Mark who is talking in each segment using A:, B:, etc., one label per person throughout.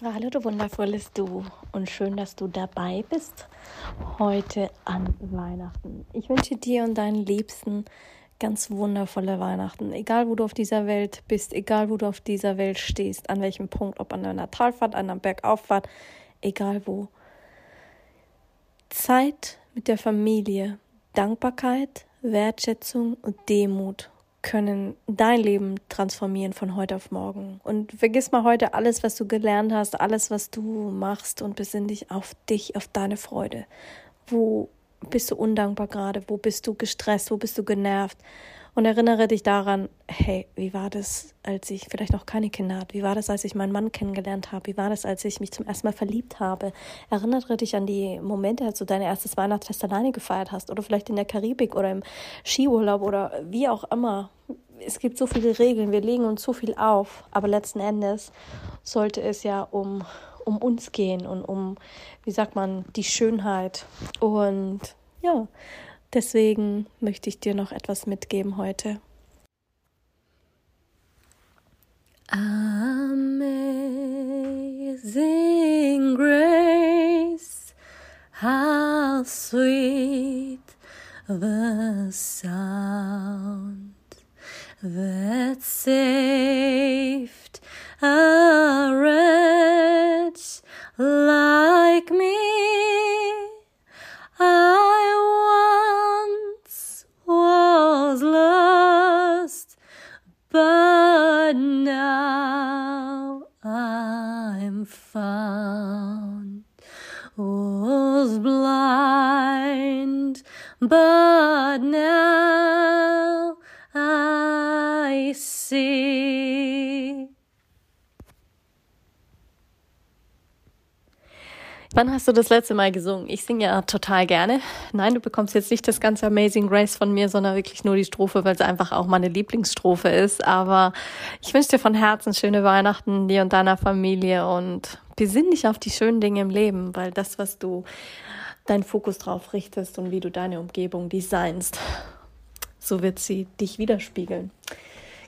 A: Hallo, du wundervolles Du und schön, dass du dabei bist heute an Weihnachten. Ich wünsche dir und deinen Liebsten ganz wundervolle Weihnachten. Egal, wo du auf dieser Welt bist, egal, wo du auf dieser Welt stehst, an welchem Punkt, ob an einer Talfahrt, an einer Bergauffahrt, egal wo. Zeit mit der Familie, Dankbarkeit, Wertschätzung und Demut können dein Leben transformieren von heute auf morgen. Und vergiss mal heute alles, was du gelernt hast, alles, was du machst und besinn dich auf dich, auf deine Freude. Wo bist du undankbar gerade? Wo bist du gestresst? Wo bist du genervt? Und erinnere dich daran, hey, wie war das, als ich vielleicht noch keine Kinder hatte? Wie war das, als ich meinen Mann kennengelernt habe? Wie war das, als ich mich zum ersten Mal verliebt habe? Erinnere dich an die Momente, als du dein erstes Weihnachtsfest alleine gefeiert hast oder vielleicht in der Karibik oder im Skiurlaub oder wie auch immer. Es gibt so viele Regeln, wir legen uns so viel auf, aber letzten Endes sollte es ja um, um uns gehen und um, wie sagt man, die Schönheit. Und ja, Deswegen möchte ich dir noch etwas mitgeben heute. Amazing grace, how sweet the sound that saved a wretch like me. found was blind, but now I see. Wann hast du das letzte Mal gesungen? Ich singe ja total gerne. Nein, du bekommst jetzt nicht das ganze Amazing Grace von mir, sondern wirklich nur die Strophe, weil es einfach auch meine Lieblingsstrophe ist. Aber ich wünsche dir von Herzen schöne Weihnachten, dir und deiner Familie und besinn dich auf die schönen Dinge im Leben, weil das, was du deinen Fokus drauf richtest und wie du deine Umgebung designst, so wird sie dich widerspiegeln.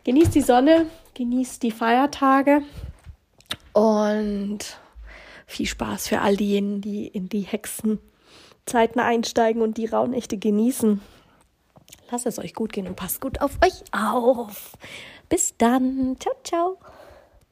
A: Genieß die Sonne, genieß die Feiertage und viel Spaß für all diejenigen, die in die Hexenzeiten einsteigen und die Rauhnächte genießen. Lasst es euch gut gehen und passt gut auf euch auf. Bis dann. Ciao, ciao.